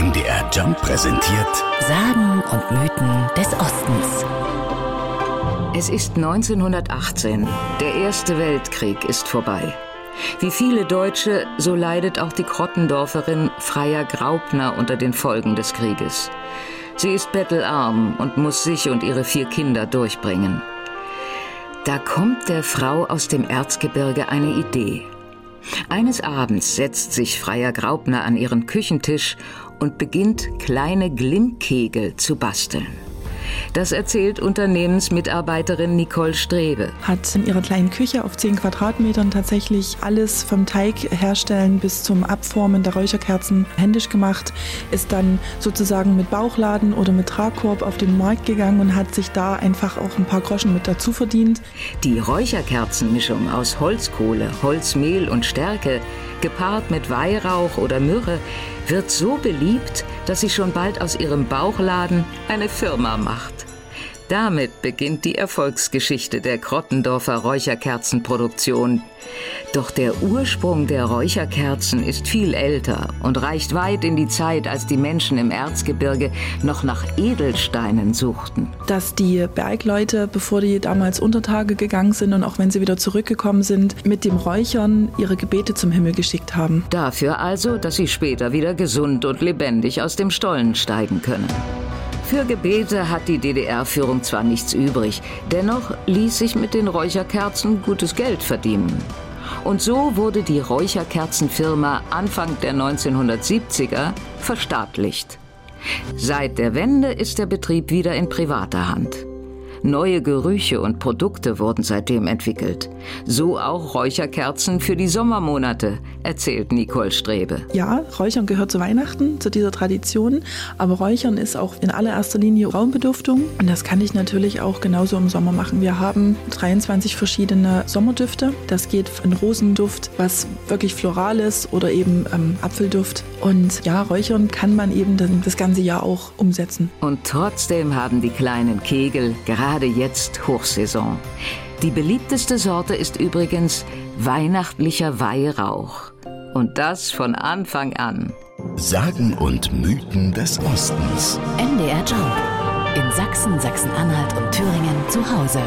MDR Jump präsentiert Sagen und Mythen des Ostens. Es ist 1918. Der Erste Weltkrieg ist vorbei. Wie viele Deutsche, so leidet auch die Krottendorferin Freier Graupner unter den Folgen des Krieges. Sie ist bettelarm und muss sich und ihre vier Kinder durchbringen. Da kommt der Frau aus dem Erzgebirge eine Idee. Eines Abends setzt sich Freier Graupner an ihren Küchentisch und beginnt kleine Glimmkegel zu basteln. Das erzählt Unternehmensmitarbeiterin Nicole Strebe. Hat in ihrer kleinen Küche auf 10 Quadratmetern tatsächlich alles vom Teig herstellen bis zum Abformen der Räucherkerzen händisch gemacht, ist dann sozusagen mit Bauchladen oder mit Tragkorb auf den Markt gegangen und hat sich da einfach auch ein paar Groschen mit dazu verdient. Die Räucherkerzenmischung aus Holzkohle, Holzmehl und Stärke, gepaart mit Weihrauch oder Myrrhe, wird so beliebt, dass sie schon bald aus ihrem Bauchladen eine Firma macht. Damit beginnt die Erfolgsgeschichte der Krottendorfer Räucherkerzenproduktion. Doch der Ursprung der Räucherkerzen ist viel älter und reicht weit in die Zeit, als die Menschen im Erzgebirge noch nach Edelsteinen suchten. Dass die Bergleute, bevor die damals unter Tage gegangen sind und auch wenn sie wieder zurückgekommen sind, mit dem Räuchern ihre Gebete zum Himmel geschickt haben. Dafür also, dass sie später wieder gesund und lebendig aus dem Stollen steigen können. Für Gebete hat die DDR-Führung zwar nichts übrig, dennoch ließ sich mit den Räucherkerzen gutes Geld verdienen. Und so wurde die Räucherkerzenfirma Anfang der 1970er verstaatlicht. Seit der Wende ist der Betrieb wieder in privater Hand. Neue Gerüche und Produkte wurden seitdem entwickelt. So auch Räucherkerzen für die Sommermonate, erzählt Nicole Strebe. Ja, Räuchern gehört zu Weihnachten, zu dieser Tradition, aber Räuchern ist auch in allererster Linie Raumbeduftung und das kann ich natürlich auch genauso im Sommer machen. Wir haben 23 verschiedene Sommerdüfte. Das geht von Rosenduft, was wirklich floral ist, oder eben ähm, Apfelduft. Und ja, Räuchern kann man eben das ganze Jahr auch umsetzen. Und trotzdem haben die kleinen Kegel gerade jetzt Hochsaison. Die beliebteste Sorte ist übrigens weihnachtlicher Weihrauch. Und das von Anfang an. Sagen und Mythen des Ostens. MDR Jump. In Sachsen, Sachsen-Anhalt und Thüringen zu Hause.